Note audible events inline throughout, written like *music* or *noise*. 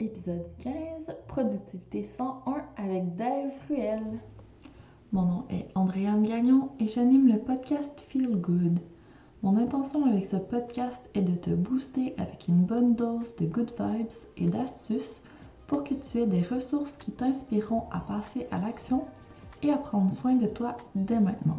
épisode 15, Productivité 101 avec Dave Ruel. Mon nom est Andréane Gagnon et j'anime le podcast Feel Good. Mon intention avec ce podcast est de te booster avec une bonne dose de good vibes et d'astuces pour que tu aies des ressources qui t'inspireront à passer à l'action et à prendre soin de toi dès maintenant.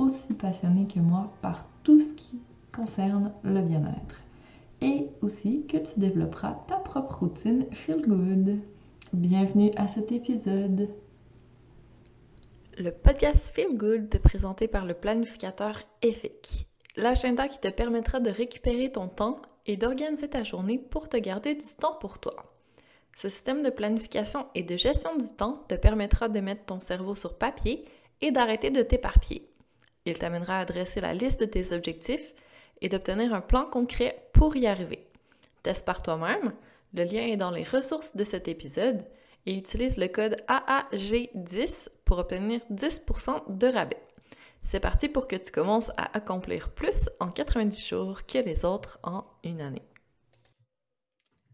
aussi passionné que moi par tout ce qui concerne le bien-être. Et aussi que tu développeras ta propre routine Feel Good. Bienvenue à cet épisode. Le podcast Feel Good est présenté par le planificateur EFIC, l'agenda qui te permettra de récupérer ton temps et d'organiser ta journée pour te garder du temps pour toi. Ce système de planification et de gestion du temps te permettra de mettre ton cerveau sur papier et d'arrêter de t'éparpiller. Il t'amènera à dresser la liste de tes objectifs et d'obtenir un plan concret pour y arriver. Teste par toi-même, le lien est dans les ressources de cet épisode et utilise le code AAG10 pour obtenir 10% de rabais. C'est parti pour que tu commences à accomplir plus en 90 jours que les autres en une année.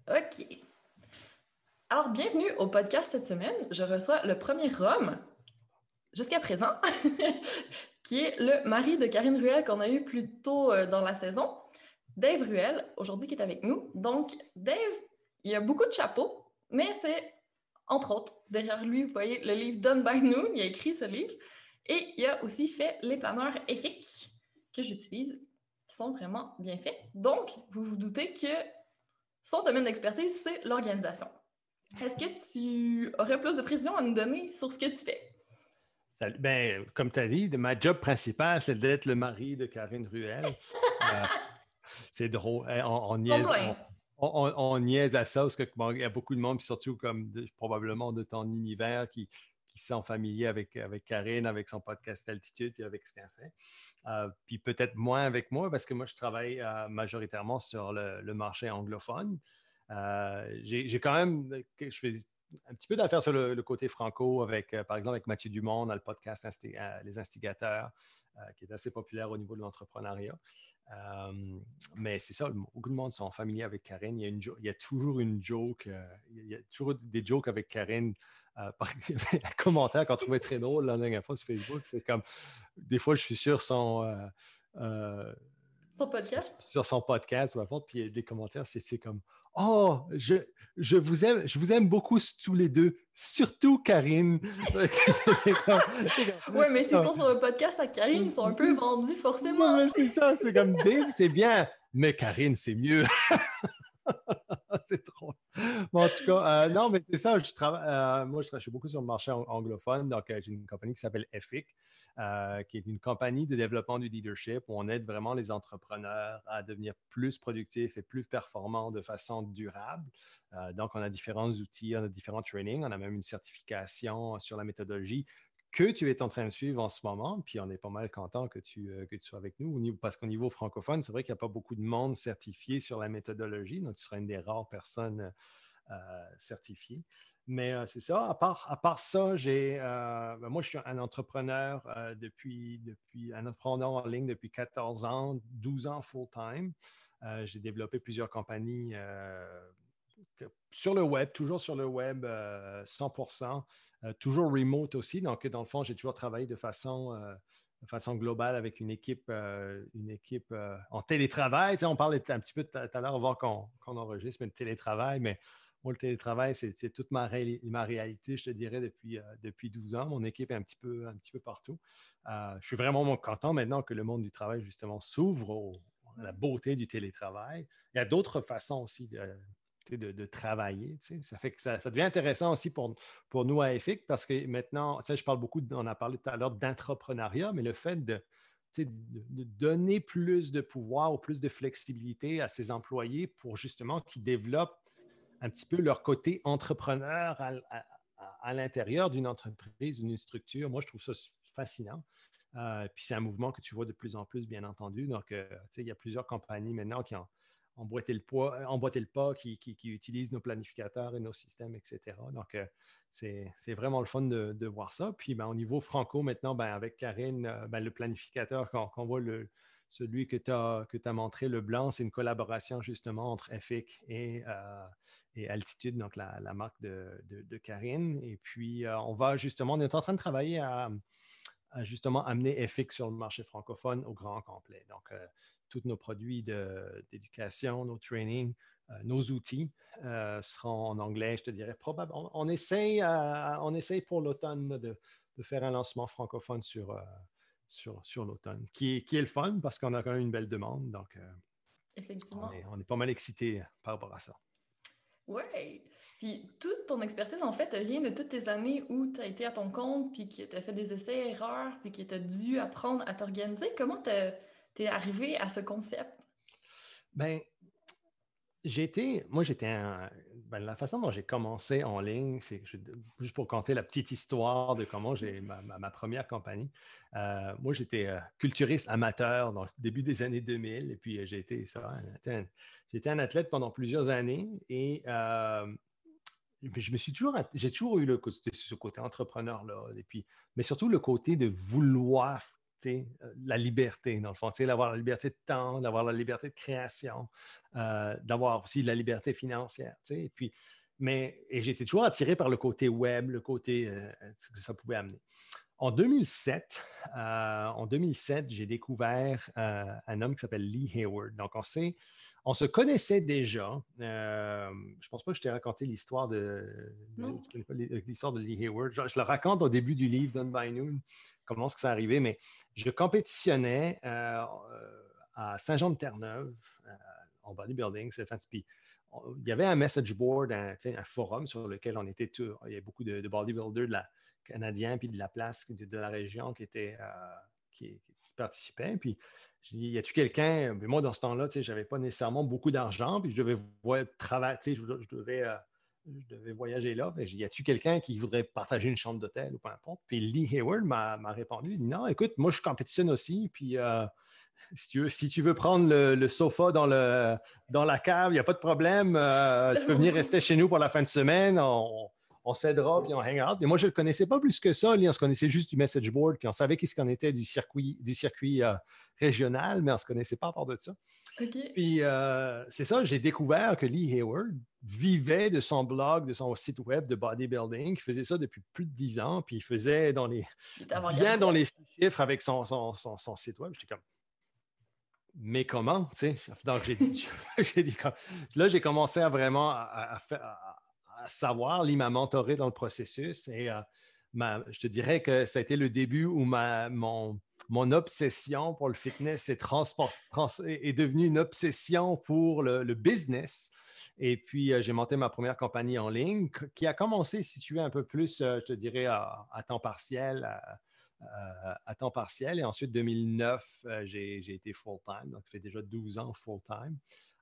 OK. Alors, bienvenue au podcast cette semaine. Je reçois le premier homme, jusqu'à présent, *laughs* qui est le mari de Karine Ruel qu'on a eu plus tôt euh, dans la saison, Dave Ruel, aujourd'hui qui est avec nous. Donc, Dave, il a beaucoup de chapeaux, mais c'est, entre autres, derrière lui, vous voyez le livre Done by Noon, il a écrit ce livre, et il a aussi fait les planeurs EFIC que j'utilise, qui sont vraiment bien faits. Donc, vous vous doutez que son domaine d'expertise, c'est l'organisation. Est-ce que tu aurais plus de précision à nous donner sur ce que tu fais? Ben, comme tu as dit, ma job principale, c'est d'être le mari de Karine Ruel. Euh, c'est drôle. On, niaise, à ça parce qu'il y a beaucoup de monde, surtout comme probablement de ton univers, qui, qui sont familiers avec, avec Karine, avec son podcast Altitude, puis avec ce qu'elle fait. Euh, puis peut-être moins avec moi parce que moi, je travaille euh, majoritairement sur le marché anglophone. J'ai quand même, je fais un petit peu d'affaires sur le, côté franco, avec, euh, par exemple, avec Mathieu Dumont dans le podcast euh, Les Instigateurs, qui est assez populaire au niveau de l'entrepreneuriat. mais c'est ça, beaucoup de monde sont familiers avec Karine. Il y a, une, il y a toujours une joke, il y a toujours des jokes avec Karine. *laughs* par, un commentaire qu'on trouvait très drôle la dernière fois sur Facebook, c'est comme, des fois, je suis sur son... son podcast? Sur, son podcast, puis il y a des commentaires, c'est comme Oh, je, je, vous aime, je vous aime beaucoup tous les deux, surtout Karine. *laughs* oui, mais s'ils sont sur le podcast à Karine, ils sont un peu vendus forcément. C'est ça, c'est comme Dave, c'est bien, mais Karine, c'est mieux. *laughs* c'est trop. Bon, en tout cas, euh, non, mais c'est ça, je travaille, euh, moi, je travaille beaucoup sur le marché anglophone, donc euh, j'ai une compagnie qui s'appelle EFIC. Euh, qui est une compagnie de développement du leadership où on aide vraiment les entrepreneurs à devenir plus productifs et plus performants de façon durable. Euh, donc, on a différents outils, on a différents trainings, on a même une certification sur la méthodologie que tu es en train de suivre en ce moment. Puis on est pas mal content que tu, euh, que tu sois avec nous. Parce qu'au niveau francophone, c'est vrai qu'il n'y a pas beaucoup de monde certifié sur la méthodologie. Donc, tu seras une des rares personnes certifiées. Mais c'est ça. À part, à part ça, j'ai, euh, ben, moi, je suis un entrepreneur depuis, depuis, un entrepreneur en ligne depuis 14 ans, 12 ans full-time. j'ai développé plusieurs compagnies sur le web, toujours sur le web, 100%, toujours remote aussi. Donc, dans le fond, j'ai toujours travaillé de façon, de façon globale avec une équipe, une équipe en télétravail. on parlait un petit peu tout à l'heure avant qu'on, qu'on enregistre, mais de télétravail, mais moi, le télétravail, c'est toute ma, réalité, je te dirais, depuis, depuis 12 ans. Mon équipe est un petit peu, un petit peu partout. je suis vraiment content maintenant que le monde du travail, justement, s'ouvre à la beauté du télétravail. Il y a d'autres façons aussi de, de, travailler. Ça fait que ça, devient intéressant aussi pour, pour nous à EFIC parce que maintenant, je parle beaucoup, on a parlé tout à l'heure d'entrepreneuriat, mais le fait de, de, donner plus de pouvoir ou plus de flexibilité à ses employés pour justement qu'ils développent un petit peu leur côté entrepreneur à, l'intérieur d'une entreprise, d'une structure. Moi, je trouve ça fascinant. Euh, puis c'est un mouvement que tu vois de plus en plus, bien entendu. Donc, euh, il y a plusieurs compagnies maintenant qui ont, emboîter le, le pas, qui, utilisent nos planificateurs et nos systèmes, etc. Donc, euh, c'est vraiment le fun de, voir ça. Puis, ben, au niveau franco, maintenant, ben, avec Karine, euh, ben, le planificateur qu'on voit, le, celui que tu as, montré, le blanc, c'est une collaboration justement entre EFIC et, euh, et Altitude, donc la, marque de, Karine. Et puis, on va justement, on est en train de travailler à, justement amener EFIC sur le marché francophone au grand complet. Donc, tous nos produits d'éducation, nos trainings, euh, nos outils euh, seront en anglais, je te dirais. On, essaye, pour l'automne de, faire un lancement francophone sur, euh, sur, sur l'automne, qui, qui, est le fun parce qu'on a quand même une belle demande. Donc, Effectivement. On, est, pas mal excités par rapport à ça. Oui. Puis toute ton expertise, en fait, vient de toutes tes années où tu as été à ton compte, puis que tu as fait des essais, erreurs, puis que tu as dû apprendre à t'organiser. Comment tu es arrivé à ce concept? Ben, j'ai été, moi j'étais, ben, la façon dont j'ai commencé en ligne, c'est juste pour compter la petite histoire de comment j'ai *laughs* ma, première compagnie. Euh, moi j'étais euh, culturiste amateur dans le début des années 2000 et puis euh, j'ai été ça, j'étais un athlète pendant plusieurs années et je me suis toujours, j'ai toujours eu le, ce côté entrepreneur là et puis, mais surtout le côté de vouloir la liberté, dans le fond, d'avoir la liberté de temps, d'avoir la liberté de création, euh, d'avoir aussi la liberté financière. Et puis, mais et j'étais toujours attiré par le côté web, le côté euh, que ça pouvait amener. En 2007, en 2007, j'ai découvert un homme qui s'appelle Lee Hayward. Donc, on sait, on se connaissait déjà. je ne pense pas que je t'ai raconté l'histoire de, l'histoire de Lee Hayward. Je, je, le raconte au début du livre Done by Noon comment est-ce que ça arrivé, mais je compétitionnais euh, euh, à Saint-Jean-de-Terre-Neuve euh, en bodybuilding. Puis, il y avait un message board, un, forum sur lequel on était tous. Il y avait beaucoup de, bodybuilders canadiens puis de la place, de, la région qui, étaient, qui, participaient. Puis, je dis, y a-tu quelqu'un, moi dans ce temps-là, je n'avais pas nécessairement beaucoup d'argent, puis je devais travailler, je, je devais je devais voyager là. y a-tu quelqu'un qui voudrait partager une chambre d'hôtel ou peu importe? Puis Lee Hayward m'a répondu, il dit non, écoute, moi je compétitionne aussi, puis euh, *laughs* si, tu veux, prendre le, sofa dans, le, dans la cave, il n'y a pas de problème, euh, tu peux venir rester chez nous pour la fin de semaine, on s'aidera, puis on hang out. Mais moi, je ne le connaissais pas plus que ça. on se connaissait juste du message board, puis on savait qu'est-ce qu'on était du circuit, du circuit euh, régional, mais on ne se connaissait pas à part de ça. Puis c'est ça, j'ai découvert que Lee Hayward, vivait de son blog, de son site web de bodybuilding. Il faisait ça depuis plus de dix ans, puis il faisait dans les, bien dans les chiffres avec son, son, son, site web. J'étais comme, mais comment? Donc, j'ai dit, *laughs* là, j'ai commencé à vraiment à, savoir. Lee m'a mentoré dans le processus et euh, je te dirais que ça a été le début où ma, mon, mon obsession pour le fitness est, est devenue une obsession pour le, business. Et puis, euh, j'ai monté ma première compagnie en ligne qui a commencé, si tu veux, un peu plus, euh, je te dirais, à, temps partiel. À, temps partiel. Et ensuite, 2009, euh, j'ai été full-time. Donc, ça fait déjà 12 ans full-time.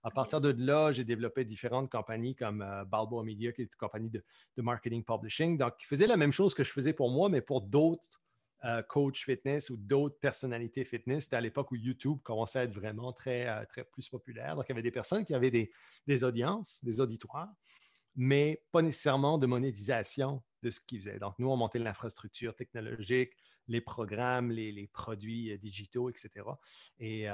À partir de là, j'ai développé différentes compagnies comme Balboa Media, qui est une compagnie de, marketing publishing. Donc, qui faisait la même chose que je faisais pour moi, mais pour d'autres euh, coach fitness ou d'autres personnalités fitness. C'était à l'époque où YouTube commençait à être vraiment très, euh, très plus populaire. Donc, il y avait des personnes qui avaient des, audiences, des auditoires, mais pas nécessairement de monétisation de ce qu'ils faisaient. Donc, nous, on montait l'infrastructure technologique, les programmes, les, produits euh, digitaux, etc. Et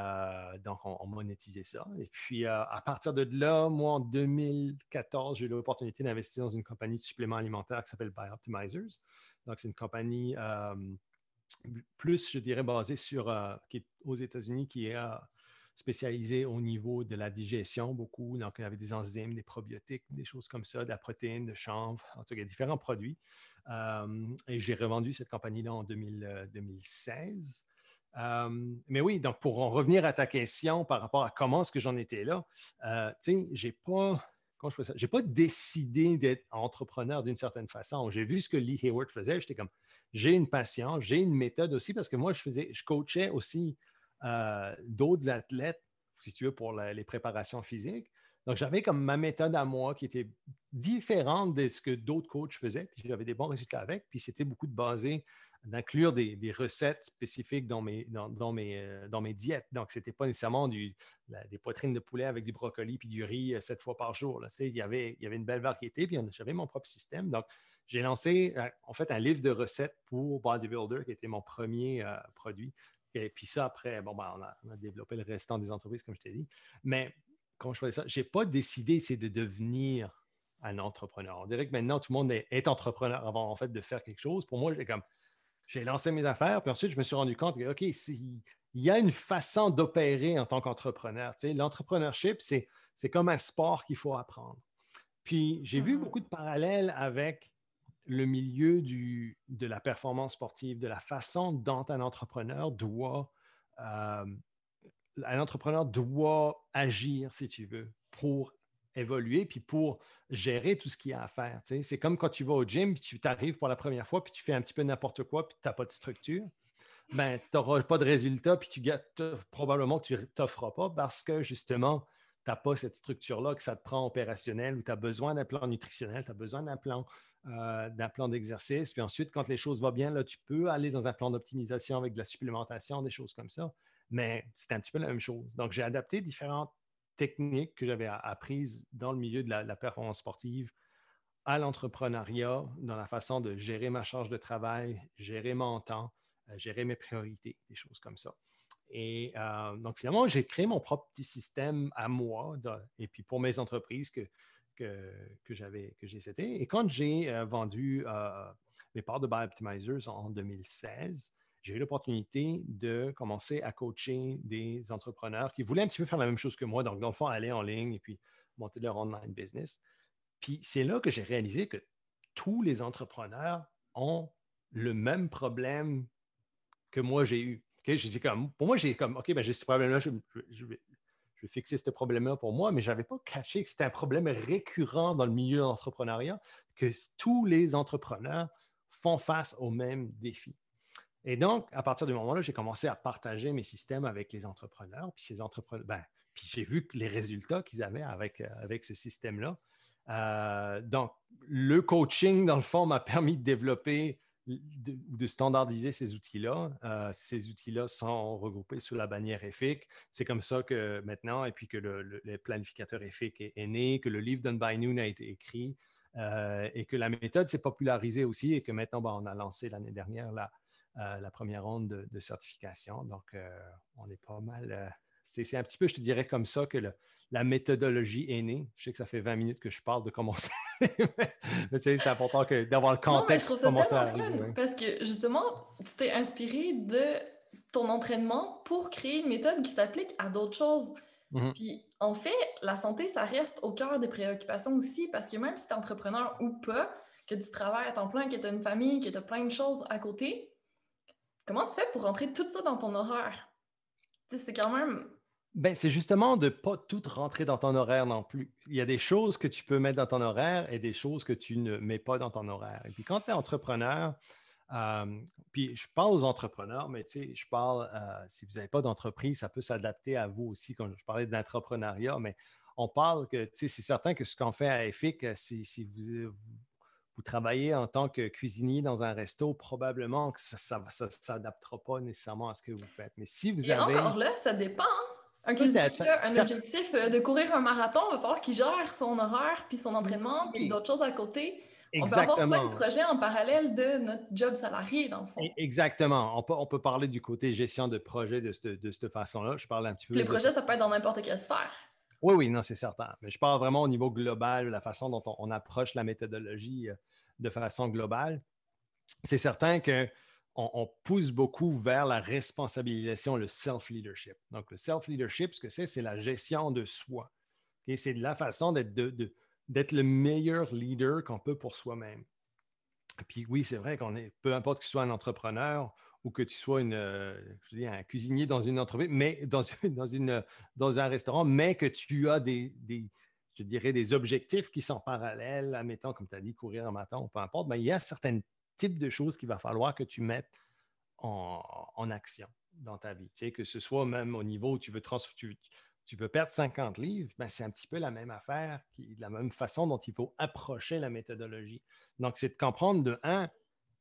donc, on, monétisait ça. Et puis, à partir de là, moi, en 2014, j'ai eu l'opportunité d'investir dans une compagnie de suppléments alimentaires qui s'appelle Bioptimizers. Donc, c'est une compagnie plus, je dirais, basé sur, euh, qui est aux États-Unis, qui est, euh, spécialisé au niveau de la digestion beaucoup. Donc, il y avait des enzymes, des probiotiques, des choses comme ça, de la protéine, de chanvre, en tout cas, différents produits. Et j'ai revendu cette compagnie-là en 2016. Euh, mais oui, donc pour en revenir à ta question par rapport à comment est-ce que j'en étais là, euh, tu sais, j'ai pas, je ça? J'ai pas décidé d'être entrepreneur d'une certaine façon. J'ai vu ce que Lee Hayward faisait, j'étais comme, j'ai une passion, j'ai une méthode aussi parce que moi, je faisais, je coachais aussi euh, d'autres athlètes, si tu veux, pour les préparations physiques. Donc, j'avais comme ma méthode à moi qui était différente de ce que d'autres coachs faisaient, puis j'avais des bons résultats avec, puis c'était beaucoup de basé d'inclure des, recettes spécifiques dans mes, dans, mes, euh, dans mes diètes. Donc, ce n'était pas nécessairement du, des poitrines de poulet avec du brocoli puis du riz euh, sept fois par jour. Là. Il, y avait, il y avait une belle variété, puis j'avais mon propre système. Donc, j'ai lancé euh, en fait un livre de recettes pour Bodybuilder, qui était mon premier produit. Et puis ça, après, bon, ben, on, a, développé le restant des entreprises, comme je t'ai dit. Mais quand je faisais ça, je n'ai pas décidé, c'est de devenir un entrepreneur. On dirait que maintenant, tout le monde est, est entrepreneur avant en fait de faire quelque chose. Pour moi, j'ai comme j'ai lancé mes affaires, puis ensuite, je me suis rendu compte que, OK, il y a une façon d'opérer en tant qu'entrepreneur. Tu sais, L'entrepreneurship, c'est, comme un sport qu'il faut apprendre. Puis, j'ai vu mm-hmm. beaucoup de parallèles avec le milieu du, de la performance sportive, de la façon dont un entrepreneur doit, euh, un entrepreneur doit agir, si tu veux, pour évoluer, puis pour gérer tout ce qu'il y a à faire. C'est comme quand tu vas au gym, puis tu t'arrives pour la première fois, puis tu fais un petit peu n'importe quoi, puis tu n'as pas de structure. Ben, tu n'auras pas de résultat, puis tu probablement que tu ne t'offres pas parce que justement, tu n'as pas cette structure-là, que ça te prend opérationnel, ou tu as besoin d'un plan nutritionnel, tu as besoin d'un plan, euh, d'un plan d'exercice. Puis ensuite, quand les choses vont bien, là, tu peux aller dans un plan d'optimisation avec de la supplémentation, des choses comme ça. Mais c'est un petit peu la même chose. Donc, j'ai adapté différentes techniques que j'avais apprises dans le milieu de la, performance sportive à l'entrepreneuriat, dans la façon de gérer ma charge de travail, gérer mon temps, euh, gérer mes priorités, des choses comme ça. Et euh, donc, finalement, j'ai créé mon propre petit système à moi et puis pour mes entreprises que, que, que j'avais, que j'ai cité. Et quand j'ai euh, vendu mes parts de Optimizers en 2016, j'ai eu l'opportunité de commencer à coacher des entrepreneurs qui voulaient un petit peu faire la même chose que moi, donc dans le fond, aller en ligne et puis monter leur online business. Puis c'est là que j'ai réalisé que tous les entrepreneurs ont le même problème que moi j'ai eu. comme, pour moi, j'ai comme, OK, ben, j'ai ce problème-là, je, vais, fixer ce problème-là pour moi, mais je n'avais pas caché que c'était un problème récurrent dans le milieu de l'entrepreneuriat, que tous les entrepreneurs font face au même défi. Et donc, à partir du moment-là, j'ai commencé à partager mes systèmes avec les entrepreneurs. Puis ces entrepreneurs, ben, puis j'ai vu les résultats qu'ils avaient avec, euh, avec ce système-là. Euh, donc, le coaching, dans le fond, m'a permis de développer de, standardiser ces outils-là. Euh, ces outils-là sont regroupés sous la bannière EFIC. C'est comme ça que maintenant, et puis que le, planificateur EFIC est, né, que le livre Done by Noon a été écrit et que la méthode s'est popularisée aussi et que maintenant, ben, on a lancé l'année dernière la, la première ronde de, certification. Donc, euh, on est pas mal. Euh, c'est un petit peu, je te dirais comme ça, que la méthodologie est née. Je sais que ça fait 20 minutes que je parle de comment *laughs* ça. mais tu sais, c'est important d'avoir le contexte pour commencer à Parce que justement, tu t'es inspiré de ton entraînement pour créer une méthode qui s'applique à d'autres choses. Mm-hmm. Puis, en fait, la santé, ça reste au cœur des préoccupations aussi, parce que même si tu es entrepreneur ou pas, que tu travailles à temps plein, que tu as une famille, que tu as plein de choses à côté, Comment tu fais pour rentrer tout ça dans ton horaire? c'est quand même. Ben, c'est justement de ne pas tout rentrer dans ton horaire non plus. Il y a des choses que tu peux mettre dans ton horaire et des choses que tu ne mets pas dans ton horaire. Et puis quand tu es entrepreneur, euh, puis je parle aux entrepreneurs, mais tu sais, je parle, euh, si vous n'avez pas d'entreprise, ça peut s'adapter à vous aussi. Quand je parlais d'entrepreneuriat, mais on parle que, tu sais, c'est certain que ce qu'on fait à EFIC, si, si vous, vous travaillez en tant que cuisinier dans un resto, probablement que ça ne s'adaptera pas nécessairement à ce que vous faites. Mais si vous Et avez... encore là, ça dépend. Hein. Un cuisinier a un objectif euh, de courir un marathon, il va falloir qu'il gère son horaire, puis son entraînement, puis d'autres choses à côté. Exactement. On peut avoir plein de projets en parallèle de notre job salarié, dans le fond. E-, exactement. On peut, on peut parler du côté gestion de projet de, de cette façon-là. Je parle un petit peu... Les projets, ça peut être dans n'importe quelle sphère. Oui, oui, non, c'est certain. Mais je parle vraiment au niveau global, la façon dont on, approche la méthodologie euh, de façon globale. C'est certain que on, pousse beaucoup vers la responsabilisation, le self-leadership. Donc, le self-leadership, ce que c'est, c'est la gestion de soi. C'est la façon d'être le meilleur leader qu'on peut pour soi-même. Puis oui, c'est vrai qu'on est, peu importe que tu sois un entrepreneur ou que tu sois euh, un cuisinier dans une entreprise, mais *laughs* dans, une, dans un restaurant, mais que tu as des, je dirais, des objectifs qui sont parallèles, admettons, comme tu as dit, courir un matin, peu importe, mais il y a certains types de choses qu'il va falloir que tu mettes en, action dans ta vie. Tu sais, que ce soit même au niveau où tu veux, tu, tu veux perdre 50 livres, ben c'est un petit peu la même affaire, la même façon dont il faut approcher la méthodologie. Donc, c'est de comprendre de un,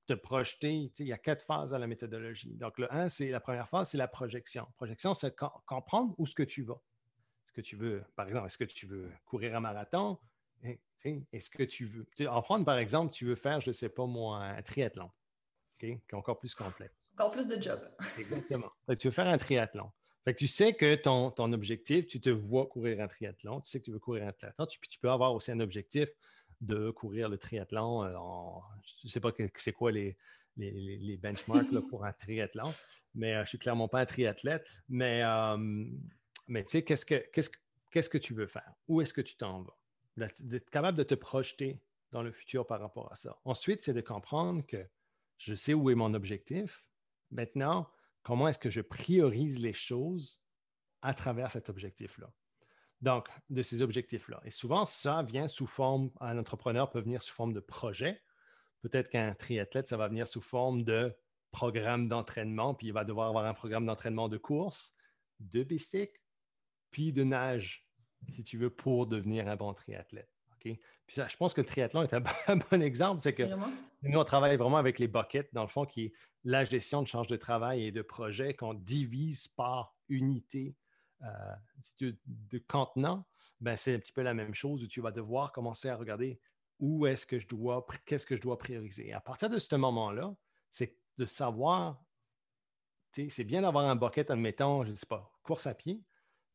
te projeter. il y a quatre phases à la méthodologie. Donc, le 1, c'est la première phase, c'est la projection. Projection, c'est comprendre où ce que tu vas. Est-ce que tu veux, par exemple, est-ce que tu veux courir un marathon? Eh, est-ce que tu veux. En prendre, par exemple, tu veux faire, je ne sais pas moi, un triathlon, qui est encore plus complexe. Encore plus de job. Exactement. tu veux faire un triathlon. Fait tu sais que ton, ton, objectif, tu te vois courir un triathlon, tu sais que tu veux courir un triathlon, tu, tu peux avoir aussi un objectif de courir le triathlon. Euh, je ne sais pas c'est quoi les, benchmarks pour un triathlon, mais euh, je ne suis clairement pas un triathlète. Mais, euh, mais tu sais, qu'est-ce que, qu'est-ce, qu'est-ce que tu veux faire? Où est-ce que tu t'en vas? D'être capable de te projeter dans le futur par rapport à ça. Ensuite, c'est de comprendre que je sais où est mon objectif. Maintenant, comment est-ce que je priorise les choses à travers cet objectif-là? Donc, de ces objectifs-là. Et souvent, ça vient sous forme, un entrepreneur peut venir sous forme de projet. Peut-être qu'un triathlète, ça va venir sous forme de programme d'entraînement, puis il va devoir avoir un programme d'entraînement de course, de bicycle, puis de nage, si tu veux, pour devenir un bon triathlète. Puis ça, je pense que le triathlon est un, *laughs* bon exemple. C'est que nous, on travaille vraiment avec les buckets, dans le fond, qui est la gestion de charge de travail et de projet qu'on divise par unité euh, de contenant. Ben, c'est un petit peu la même chose où tu vas devoir commencer à regarder où est-ce que je dois, qu'est-ce que je dois prioriser. à partir de ce moment-là, c'est de savoir, c'est bien d'avoir un bucket, admettons, je ne sais pas, course à pied,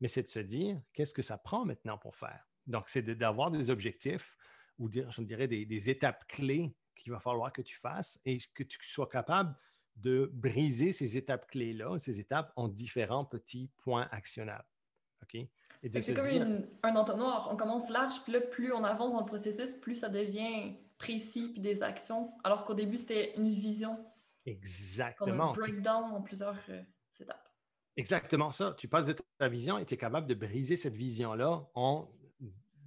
mais c'est de se dire, qu'est-ce que ça prend maintenant pour faire? Donc, c'est d'avoir des objectifs ou dire, je dirais des, étapes clés qu'il va falloir que tu fasses et que tu sois capable de briser ces étapes clés-là, ces étapes en différents petits points actionnables. OK? C'est comme un entonnoir. On commence large, puis là, plus on avance dans le processus, plus ça devient précis, puis des actions, alors qu'au début, c'était une vision. Exactement. Comme un breakdown en plusieurs euh, étapes. Exactement ça. Tu passes de ta vision et tu es capable de briser cette vision-là en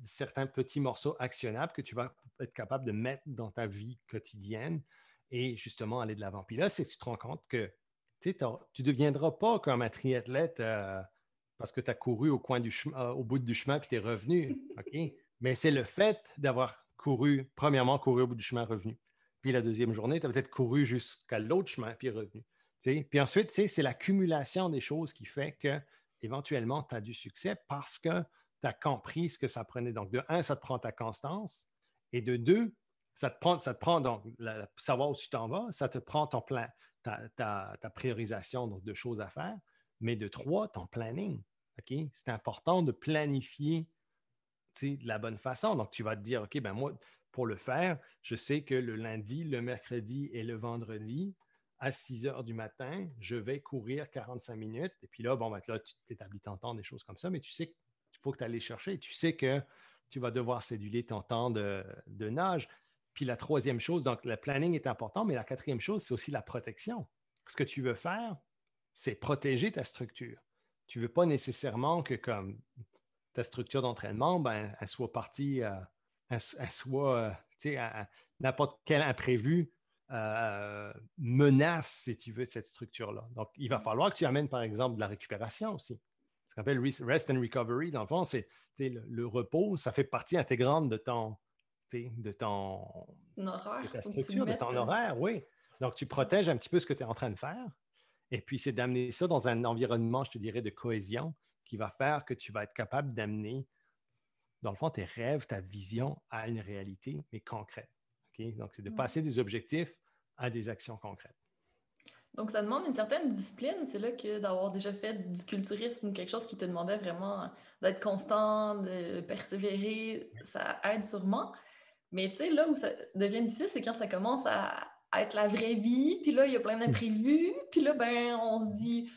certains petits morceaux actionnables que tu vas être capable de mettre dans ta vie quotidienne et justement aller de l'avant. Puis là, c'est que tu te rends compte que tu ne deviendras pas comme un triathlète euh, parce que tu as couru au, coin du chemin, euh, au bout du chemin puis tu es revenu. *laughs* Mais c'est le fait d'avoir couru, premièrement, couru au bout du chemin, revenu. Puis la deuxième journée, tu as peut-être couru jusqu'à l'autre chemin puis revenu. Puis ensuite, c'est l'accumulation des choses qui fait que éventuellement, tu as du succès parce que tu as compris ce que ça prenait. Donc, de un, ça te prend ta constance. Et de deux, ça te prend, ça te prend donc savoir où tu t'en vas, ça te prend ton plan, ta, priorisation donc, de choses à faire, mais de trois, ton planning. C'est important de planifier de la bonne façon. Donc, tu vas te dire, OK, ben moi, pour le faire, je sais que le lundi, le mercredi et le vendredi, à 6 heures du matin, je vais courir 45 minutes. Et puis là, bon, ben, là, tu t'établis ton temps, des choses comme ça, mais tu sais qu'il faut que tu ailles chercher. Tu sais que tu vas devoir céduler ton temps de nage. Puis la troisième chose, donc le planning est important, mais la quatrième chose, c'est aussi la protection. Ce que tu veux faire, c'est protéger ta structure. Tu ne veux pas nécessairement que comme ta structure d'entraînement, ben, elle soit partie, euh, elle, soit, euh, tu sais, n'importe quel imprévu euh, menace, si tu veux, cette structure-là. Donc, il va falloir que tu amènes, par exemple, de la récupération aussi. Ce qu'on appelle rest and recovery, dans le fond, c'est le, le, repos, ça fait partie intégrante de ton, de ton horaire, ta structure, de ton horaire, oui. Donc, tu protèges un petit peu ce que tu es en train de faire. Et puis, c'est d'amener ça dans un environnement, je te dirais, de cohésion qui va faire que tu vas être capable d'amener, dans le fond, tes rêves, ta vision à une réalité, mais concrète. Donc, c'est de passer des objectifs à des actions concrètes. Donc, ça demande une certaine discipline. C'est là que d'avoir déjà fait du culturisme ou quelque chose qui te demandait vraiment d'être constant, de persévérer, ça aide sûrement. Mais tu sais, là où ça devient difficile, c'est quand ça commence à, être la vraie vie, puis là, il y a plein d'imprévus, puis là, ben, on se dit,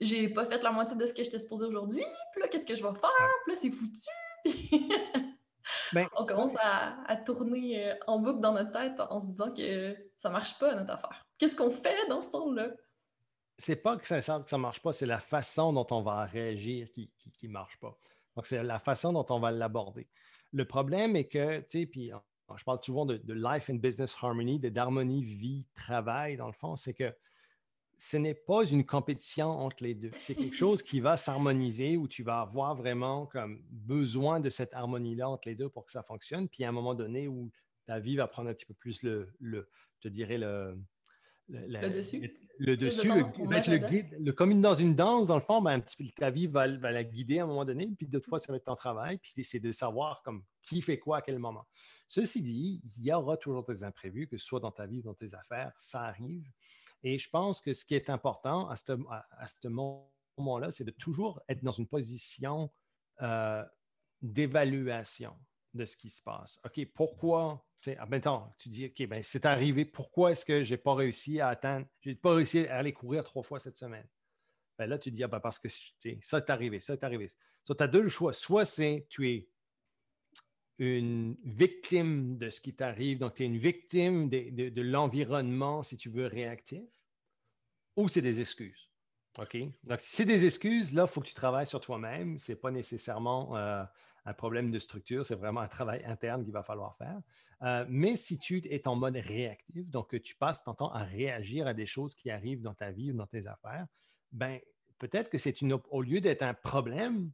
j'ai pas fait la moitié de ce que j'étais supposé aujourd'hui, puis là, qu'est-ce que je vais faire? Puis là, c'est foutu. *laughs* Ben, on commence à, tourner euh, en boucle dans notre tête en se disant que ça marche pas, notre affaire. Qu'est-ce qu'on fait dans ce temps-là? C'est pas que ça que ça marche pas, c'est la façon dont on va réagir qui ne marche pas. Donc, c'est la façon dont on va l'aborder. Le problème est que, tu sais, puis je parle souvent de, life and business harmony, d'harmonie vie-travail, dans le fond, c'est que ce n'est pas une compétition entre les deux. C'est quelque chose qui va s'harmoniser où tu vas avoir vraiment comme besoin de cette harmonie-là entre les deux pour que ça fonctionne. Puis à un moment donné où ta vie va prendre un petit peu plus le, le je dirais, le, le, dessus. Le, dessus, le, guide, comme dans une danse, dans le fond, ben, un petit peu, ta vie va, la guider à un moment donné, puis d'autres fois, ça va être ton travail, puis c'est de savoir comme qui fait quoi à quel moment. Ceci dit, il y aura toujours des imprévus, que ce soit dans ta vie ou dans tes affaires, ça arrive. Et je pense que ce qui est important à ce, moment-là, c'est de toujours être dans une position euh, d'évaluation de ce qui se passe. OK, pourquoi? Ah, tu dis, OK, ben, c'est arrivé, pourquoi est-ce que je n'ai pas réussi à atteindre, je n'ai pas réussi à aller courir trois fois cette semaine? Ben là, tu dis, ah, ben, parce que ça est arrivé, ça est arrivé. tu as deux choix. Soit c'est tu es une victime de ce qui t'arrive, donc tu es une victime de, l'environnement, si tu veux, réactif, ou c'est des excuses. OK? Donc, si c'est des excuses, là, il faut que tu travailles sur toi-même. Ce n'est pas nécessairement euh, un problème de structure, c'est vraiment un travail interne qu'il va falloir faire. Euh, mais si tu es en mode réactif, donc tu passes ton temps à réagir à des choses qui arrivent dans ta vie ou dans tes affaires, ben peut-être que c'est une, au lieu d'être un problème,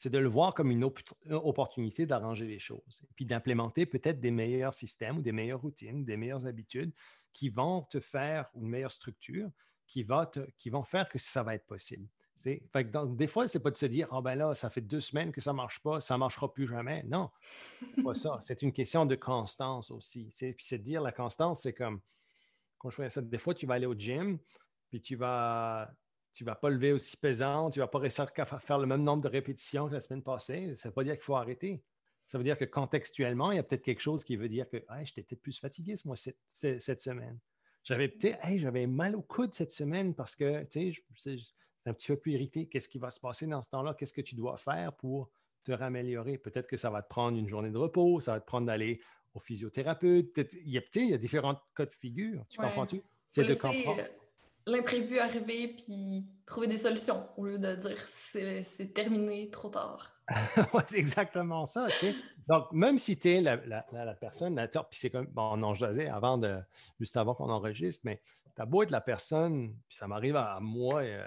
c'est de le voir comme une opportunité d'arranger les choses, puis d'implémenter peut-être des meilleurs systèmes ou des meilleures routines, des meilleures habitudes qui vont te faire une meilleure structure, qui, va qui vont faire que ça va être possible. Fait donc, des fois, ce n'est pas de se dire, oh ben là, ça fait deux semaines que ça ne marche pas, ça ne marchera plus jamais. Non, pas ça. C'est une question de constance aussi. Puis c'est de dire, la constance, c'est comme, quand je fais ça, des fois, tu vas aller au gym, puis tu vas, tu ne vas pas lever aussi pesant, tu ne vas pas réussir à faire le même nombre de répétitions que la semaine passée. Ça ne veut pas dire qu'il faut arrêter. Ça veut dire que contextuellement, il y a peut-être quelque chose qui veut dire que hey, j'étais peut-être plus fatigué moi, cette, cette semaine. J'avais peut-être, j'avais mal au coude cette semaine parce que c'est un petit peu plus irrité. Qu'est-ce qui va se passer dans ce temps-là? Qu'est-ce que tu dois faire pour te raméliorer? Peut-être que ça va te prendre une journée de repos, ça va te prendre d'aller au physiothérapeute. Il y a, il y a différents cas de figure. Tu comprends-tu? C'est de comprendre l'imprévu arriver puis trouver des solutions au lieu de dire c'est terminé trop tard. *laughs* c'est exactement ça. Donc, même si tu es la, personne, la, puis c'est comme, bon, on en avant de, juste avant qu'on enregistre, mais tu as beau être la personne, puis ça m'arrive à, moi euh,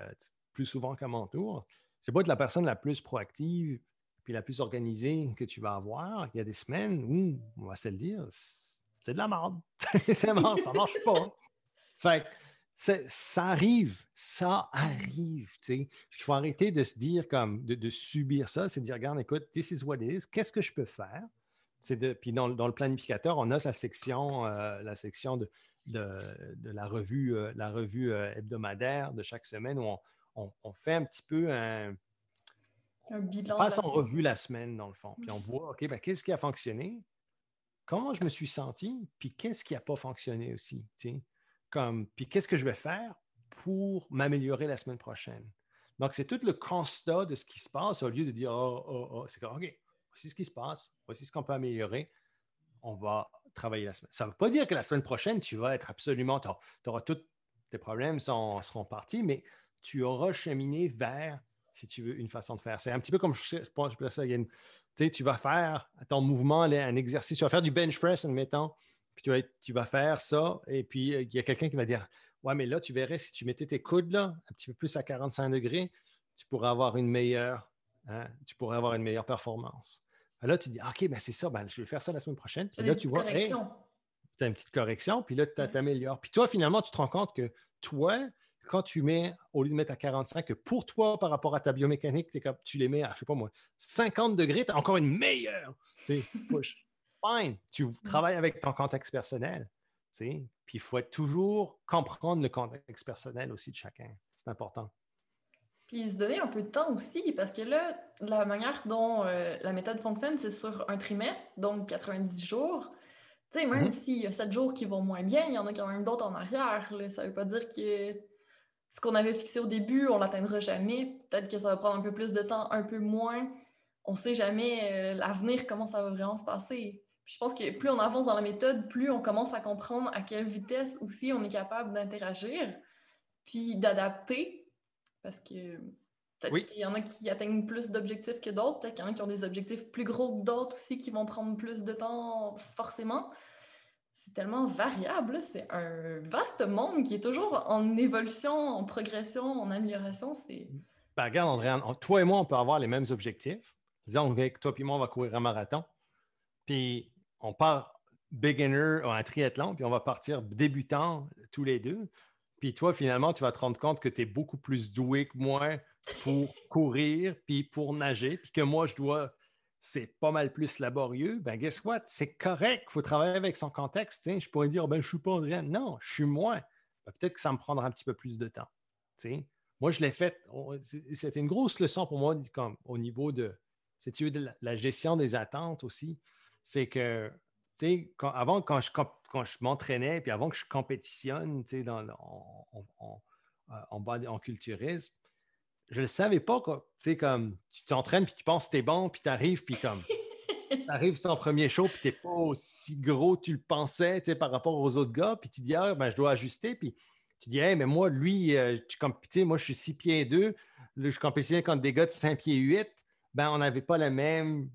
plus souvent qu'à mon tour, j'ai beau être la personne la plus proactive puis la plus organisée que tu vas avoir, il y a des semaines où, on va se le dire, c'est de la merde. *laughs* ça marche, ça marche pas. Fait ça arrive, ça arrive. Il faut arrêter de se dire comme de, subir ça, c'est de dire regarde, écoute, this is what it is, qu'est-ce que je peux faire? De, puis dans, le planificateur, on a sa section, euh, la section de, de, la revue, euh, la revue euh, hebdomadaire de chaque semaine où on, fait un petit peu un, un bilan. On passe en revue la semaine, dans le fond. Puis on voit, OK, ben, qu'est-ce qui a fonctionné? Comment je me suis senti? Puis qu'est-ce qui n'a pas fonctionné aussi? Comme, puis qu'est-ce que je vais faire pour m'améliorer la semaine prochaine? Donc, c'est tout le constat de ce qui se passe au lieu de dire, oh, oh, oh, c'est comme, OK, voici ce qui se passe, voici ce qu'on peut améliorer, on va travailler la semaine. Ça ne veut pas dire que la semaine prochaine, tu vas être absolument, tu auras, tous tes problèmes sont, seront partis, mais tu auras cheminé vers, si tu veux, une façon de faire. C'est un petit peu comme je, pense, je ça, sais, tu vas faire ton mouvement, un exercice, tu vas faire du bench press, admettons, puis tu vas, tu vas faire ça, et puis euh, il y a quelqu'un qui va dire Ouais, mais là, tu verrais, si tu mettais tes coudes là, un petit peu plus à 45 degrés, tu pourrais avoir une meilleure, hein, tu pourrais avoir une meilleure performance. là, tu dis OK, ben c'est ça, ben, je vais faire ça la semaine prochaine. Puis là, tu vois, tu as une petite correction, puis là, tu t'améliores. Puis toi, finalement, tu te rends compte que toi, quand tu mets, au lieu de mettre à 45, que pour toi, par rapport à ta biomécanique, tu les mets à, je sais pas moi, 50 degrés, tu as encore une meilleure. Tu push fine. Tu mm. travailles avec ton contexte personnel. Puis il faut toujours comprendre le contexte personnel aussi de chacun. C'est important. Puis se donner un peu de temps aussi, parce que là, la manière dont euh, la méthode fonctionne, c'est sur un trimestre, donc 90 jours. Tu sais, même mm-hmm. s'il y a sept jours qui vont moins bien, il y en a quand même d'autres en arrière. Ça veut pas dire que ce qu'on avait fixé au début, on l'atteindra jamais. Peut-être que ça va prendre un peu plus de temps, un peu moins. On sait jamais euh, l'avenir, comment ça va vraiment se passer. Puis je pense que plus on avance dans la méthode, plus on commence à comprendre à quelle vitesse aussi on est capable d'interagir, puis d'adapter. Parce que peut-être qu'il y en a qui atteignent plus d'objectifs que d'autres, peut-être qu'il y en a qui ont des objectifs plus gros que d'autres aussi qui vont prendre plus de temps forcément. C'est tellement variable, c'est un vaste monde qui est toujours en évolution, en progression, en amélioration. C'est. Ben, regarde, Andréane, toi et moi, on peut avoir les mêmes objectifs. Disons que toi et moi, on va courir un marathon. Puis on part beginner un triathlon, puis on va partir débutant tous les deux. Puis toi, finalement, tu vas te rendre compte que tu es beaucoup plus doué que moi pour *laughs* courir, puis pour nager, puis que moi, je dois, c'est pas mal plus laborieux. Ben, guess what? C'est correct. Il faut travailler avec son contexte. Je pourrais dire, ben, je suis pas André. Non, je suis moins. Ben, peut-être que ça me prendra un petit peu plus de temps. Moi, je l'ai fait. C'était une grosse leçon pour moi comme, au niveau de, de la gestion des attentes aussi c'est que, tu sais, avant, quand je, quand je m'entraînais, puis avant que je compétitionne, tu sais, dans, en, en, en, en, culturisme, je ne savais pas, Tu sais, comme, tu t'entraînes, puis tu penses que tu es bon, puis tu arrives, puis comme, *laughs* tu arrives sur ton premier show, puis tu n'es pas aussi gros que tu le pensais, tu sais, par rapport aux autres gars, puis tu dis, ah, ben, je dois ajuster, puis tu dis, hey, mais moi, lui, euh, tu, moi, je suis 6 pieds 2, je compétitionnais contre des gars de 5 pieds 8, ben, on n'avait pas la même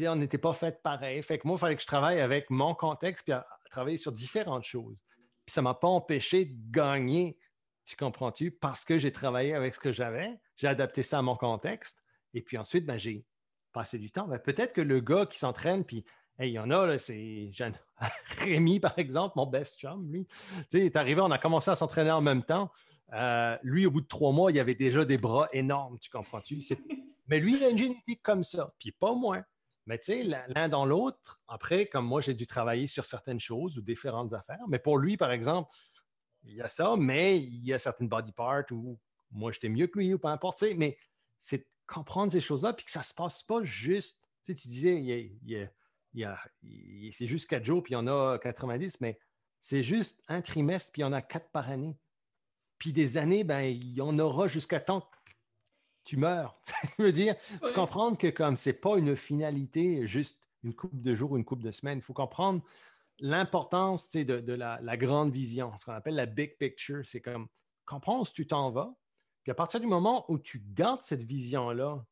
on n'était pas fait pareil. Fait que moi, il fallait que je travaille avec mon contexte puis à, travailler sur différentes choses. Puis ça ne m'a pas empêché de gagner, tu comprends-tu, parce que j'ai travaillé avec ce que j'avais, j'ai adapté ça à mon contexte. Et puis ensuite, ben, j'ai passé du temps. Ben, peut-être que le gars qui s'entraîne, puis il y en a, c'est *laughs* Rémi, par exemple, mon best chum, lui. Tu sais, il est arrivé, on a commencé à s'entraîner en même temps. Euh, lui, au bout de trois mois, il avait déjà des bras énormes, tu comprends-tu? Mais lui, il a une génétique comme ça, puis pas moi. Mais tu sais, l'un dans l'autre, après, comme moi, j'ai dû travailler sur certaines choses ou différentes affaires. Mais pour lui, par exemple, il y a ça, mais il y a certaines body parts où moi, j'étais mieux que lui ou peu importe. Mais c'est comprendre ces choses-là, puis que ça ne se passe pas juste. Tu, tu disais, il y a, c'est juste quatre jours, puis il y en a 90, mais c'est juste un trimestre, puis il y en a quatre par année. Puis des années, ben, il y en aura jusqu'à temps tu meurs. *laughs* Je veux dire, il faut comprendre que comme c'est pas une finalité, juste une coupe de jours ou une coupe de semaines, il faut comprendre l'importance de, de la, grande vision, ce qu'on appelle la big picture. C'est comme comprendre où tu t'en vas, puis à partir du moment où tu gardes cette vision-là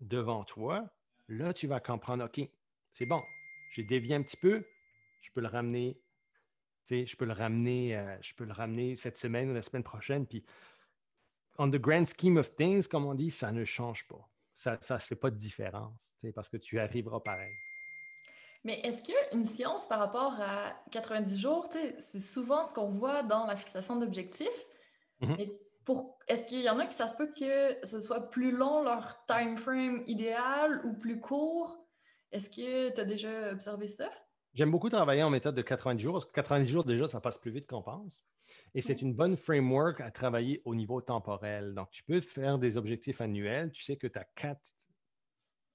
devant toi, là, tu vas comprendre, OK, c'est bon, j'ai dévié un petit peu, je peux le ramener, je peux le ramener, euh, je peux le ramener cette semaine ou la semaine prochaine, puis on the grand scheme of things, comme on dit, ça ne change pas. Ça ne fait pas de différence, parce que tu arriveras pareil. Mais est-ce qu'il y a une science par rapport à 90 jours? C'est souvent ce qu'on voit dans la fixation d'objectifs. Mm-hmm. Est-ce qu'il y en a qui ça se peut que ce soit plus long leur time frame idéal ou plus court? Est-ce que tu as déjà observé ça? J'aime beaucoup travailler en méthode de 90 jours parce que 90 jours, déjà, ça passe plus vite qu'on pense. Et c'est une bonne framework à travailler au niveau temporel. Donc, tu peux faire des objectifs annuels. Tu sais que tu as quatre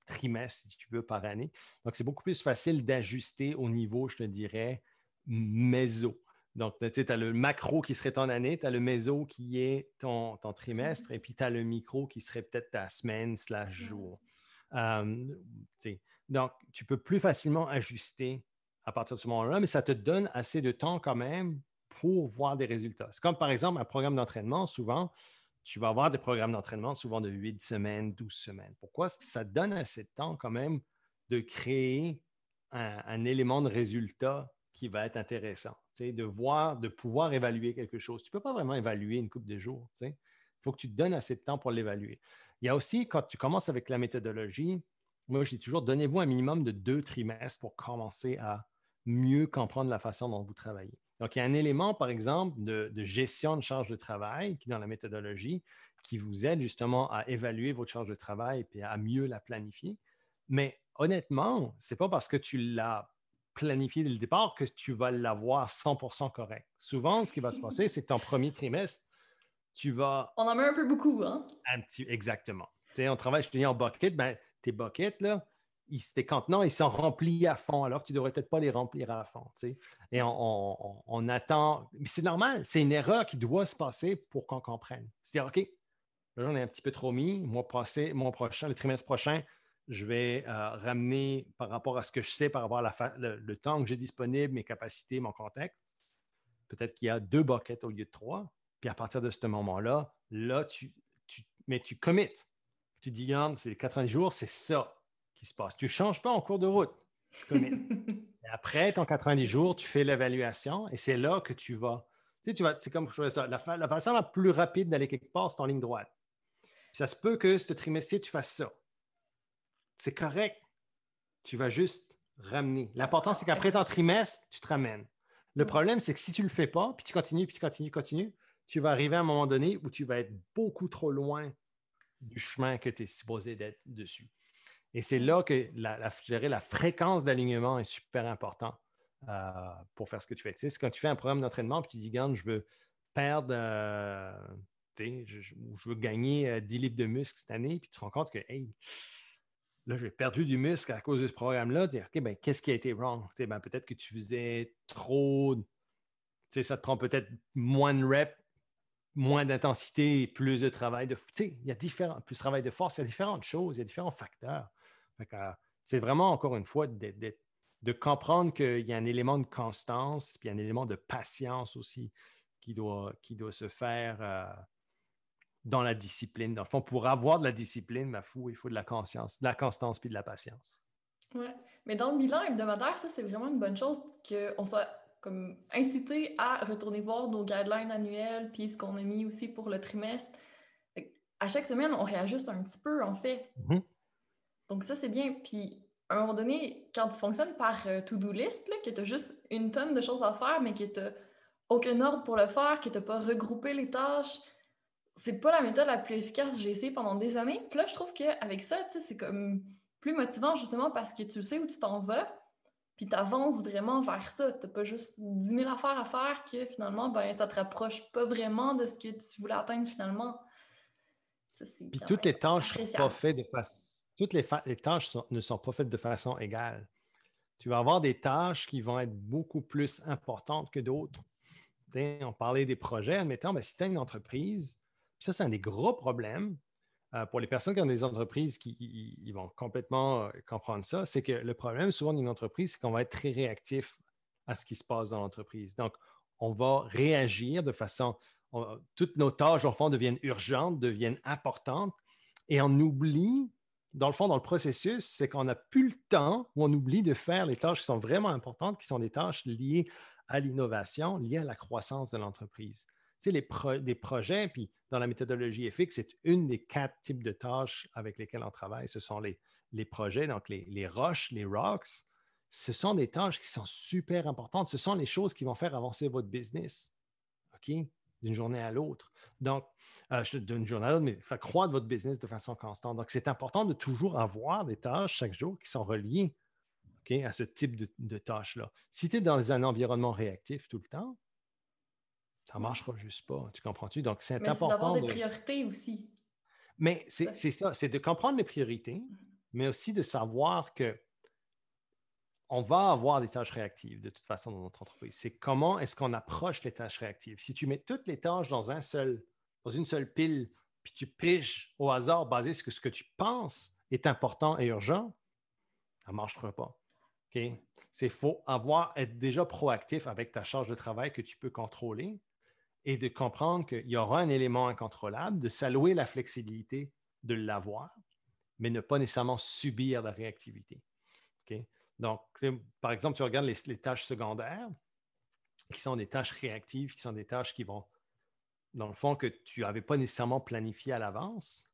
trimestres, si tu veux, par année. Donc, c'est beaucoup plus facile d'ajuster au niveau, je te dirais, méso. Donc, tu as le macro qui serait ton année, tu as le méso qui est ton, trimestre, et puis tu as le micro qui serait peut-être ta semaine slash jour. Euh, donc, tu peux plus facilement ajuster à partir de ce moment-là, mais ça te donne assez de temps quand même pour voir des résultats. C'est comme par exemple un programme d'entraînement, souvent, tu vas avoir des programmes d'entraînement souvent de 8 semaines, 12 semaines. Pourquoi? Ça donne assez de temps quand même de créer un, élément de résultat qui va être intéressant, de voir, de pouvoir évaluer quelque chose. Tu ne peux pas vraiment évaluer une coupe de jours. Il faut que tu te donnes assez de temps pour l'évaluer. Il y a aussi, quand tu commences avec la méthodologie, moi, je dis toujours, donnez-vous un minimum de deux trimestres pour commencer à mieux comprendre la façon dont vous travaillez. Donc, il y a un élément, par exemple, de, gestion de charge de travail qui, dans la méthodologie, qui vous aide justement à évaluer votre charge de travail et à mieux la planifier. Mais honnêtement, ce n'est pas parce que tu l'as planifié dès le départ que tu vas l'avoir 100% correct. Souvent, ce qui va se passer, c'est que ton premier trimestre, tu vas... On en met un peu beaucoup, hein? Un petit, exactement. Tu sais, on travaille, je te dis en bucket, ben, tes buckets, là, tes contenants, ils sont remplis à fond, alors que tu ne devrais peut-être pas les remplir à fond. Et on, attend. Mais c'est normal, c'est une erreur qui doit se passer pour qu'on comprenne. C'est-à-dire, OK, là, j'en ai un petit peu trop mis. Mois passé, mois prochain, le trimestre prochain, je vais euh, ramener par rapport à ce que je sais, par rapport à le, temps que j'ai disponible, mes capacités, mon contexte. Peut-être qu'il y a deux buckets au lieu de trois. Puis à partir de ce moment-là, là, tu, tu, mais tu. Tu dis, Yann, c'est 90 jours, c'est ça qui se passe. Tu ne changes pas en cours de route. *laughs* après ton 90 jours, tu fais l'évaluation et c'est là que tu vas. Tu sais, tu vas, c'est comme je ça. La, la, façon la plus rapide d'aller quelque part, c'est en ligne droite. ça se peut que ce trimestre tu fasses ça. C'est correct. Tu vas juste ramener. L'important, c'est qu'après ton trimestre, tu te ramènes. Le problème, c'est que si tu ne le fais pas, puis tu continues, puis tu continues, continues, tu vas arriver à un moment donné où tu vas être beaucoup trop loin du chemin que tu es supposé d'être dessus. Et c'est là que la, fréquence d'alignement est super important euh, pour faire ce que tu fais. Tu sais, quand tu fais un programme d'entraînement puis tu dis, Garde, je veux perdre, euh, je, je, veux gagner 10 euh, livres de muscle cette année, puis tu te rends compte que, hey, là, j'ai perdu du muscle à cause de ce programme-là. Tu dis, OK, ben, qu'est-ce qui a été wrong? Tu sais, ben, peut-être que tu faisais trop, tu sais, ça te prend peut-être moins de reps moins d'intensité, plus de travail de. Tu sais, il y a différents, plus de travail de force, il y a différentes choses, il y a différents facteurs. Euh, c'est vraiment, encore une fois, de, comprendre qu'il y a un élément de constance, puis un élément de patience aussi qui doit, qui doit se faire euh, dans la discipline. Dans le fond, pour avoir de la discipline, ma fou, il faut de la conscience, de la constance puis de la patience. Oui, mais dans le bilan hebdomadaire, ça, c'est vraiment une bonne chose qu'on soit comme incité à retourner voir nos guidelines annuels puis ce qu'on a mis aussi pour le trimestre. À chaque semaine, on réajuste un petit peu, en fait. Mm-hmm. Donc ça, c'est bien. Puis à un moment donné, quand tu fonctionnes par euh, to-do list, là, que tu as juste une tonne de choses à faire, mais que tu n'as aucun ordre pour le faire, que tu n'as pas regroupé les tâches, c'est pas la méthode la plus efficace que j'ai essayé pendant des années. Puis là, je trouve qu'avec ça, c'est comme plus motivant justement parce que tu sais où tu t'en vas, puis tu avances vraiment vers ça. Tu n'as pas juste 10 000 affaires à faire que finalement, ben, ça te rapproche pas vraiment de ce que tu voulais atteindre finalement. puis toutes les tâches ne sont pas faites de façon toutes les, tâches ne sont pas faites de façon égale. Tu vas avoir des tâches qui vont être beaucoup plus importantes que d'autres. On parlait des projets, admettons, ben, si tu as une entreprise, ça, c'est un des gros problèmes euh, pour les personnes qui ont des entreprises qui vont complètement euh, comprendre ça. C'est que le problème souvent d'une entreprise, c'est qu'on va être très réactif à ce qui se passe dans l'entreprise. Donc, on va réagir de façon. toutes nos tâches, au fond, deviennent urgentes, deviennent importantes, et on oublie dans le fond, dans le processus, c'est qu'on n'a plus le temps ou on oublie de faire les tâches qui sont vraiment importantes, qui sont des tâches liées à l'innovation, liées à la croissance de l'entreprise. Tu sais, les, projets, puis dans la méthodologie FX, c'est une des quatre types de tâches avec lesquelles on travaille. Ce sont les, les projets, donc les, les roches, les rocks. Ce sont des tâches qui sont super importantes. Ce sont les choses qui vont faire avancer votre business. OK? D'une journée à l'autre. Donc, euh, d'une journée à l'autre, mais faire croître votre business de façon constante. Donc, c'est important de toujours avoir des tâches chaque jour qui sont reliées à ce type de, tâches-là. Si tu es dans un environnement réactif tout le temps, ça ne marchera juste pas. Tu comprends-tu? Donc, c'est important. d'avoir des priorités aussi. Mais c'est ça, c'est de comprendre les priorités, mais aussi de savoir que on va avoir des tâches réactives de toute façon dans notre entreprise. C'est comment est-ce qu'on approche les tâches réactives? Si tu mets toutes les tâches dans un seul dans une seule pile, puis tu piges au hasard basé sur ce que tu penses est important et urgent, ça ne marchera pas. C'est faut avoir, être déjà proactif avec ta charge de travail que tu peux contrôler et de comprendre qu'il y aura un élément incontrôlable, de s'allouer la flexibilité de l'avoir, mais ne pas nécessairement subir la réactivité. Donc, par exemple, tu regardes les, tâches secondaires, qui sont des tâches réactives, qui sont des tâches qui vont dans le fond, que tu n'avais pas nécessairement planifié à l'avance,